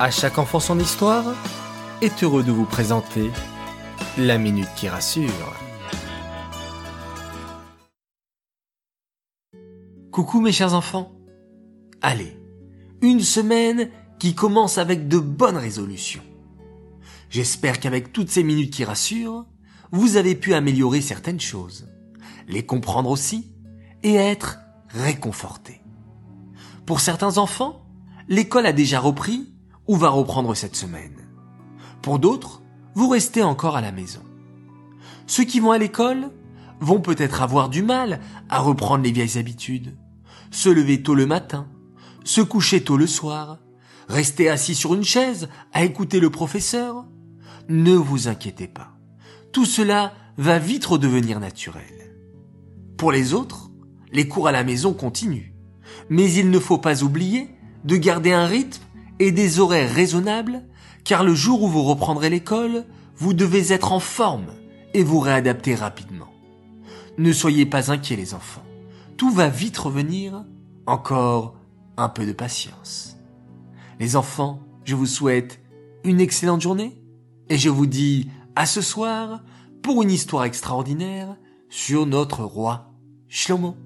À chaque enfant son histoire est heureux de vous présenter la minute qui rassure. Coucou mes chers enfants. Allez, une semaine qui commence avec de bonnes résolutions. J'espère qu'avec toutes ces minutes qui rassurent, vous avez pu améliorer certaines choses, les comprendre aussi et être réconforté. Pour certains enfants, l'école a déjà repris ou va reprendre cette semaine. Pour d'autres, vous restez encore à la maison. Ceux qui vont à l'école vont peut-être avoir du mal à reprendre les vieilles habitudes. Se lever tôt le matin, se coucher tôt le soir, rester assis sur une chaise à écouter le professeur. Ne vous inquiétez pas. Tout cela va vite redevenir naturel. Pour les autres, les cours à la maison continuent. Mais il ne faut pas oublier de garder un rythme et des horaires raisonnables, car le jour où vous reprendrez l'école, vous devez être en forme et vous réadapter rapidement. Ne soyez pas inquiets les enfants. Tout va vite revenir. Encore un peu de patience. Les enfants, je vous souhaite une excellente journée et je vous dis à ce soir pour une histoire extraordinaire sur notre roi Shlomo.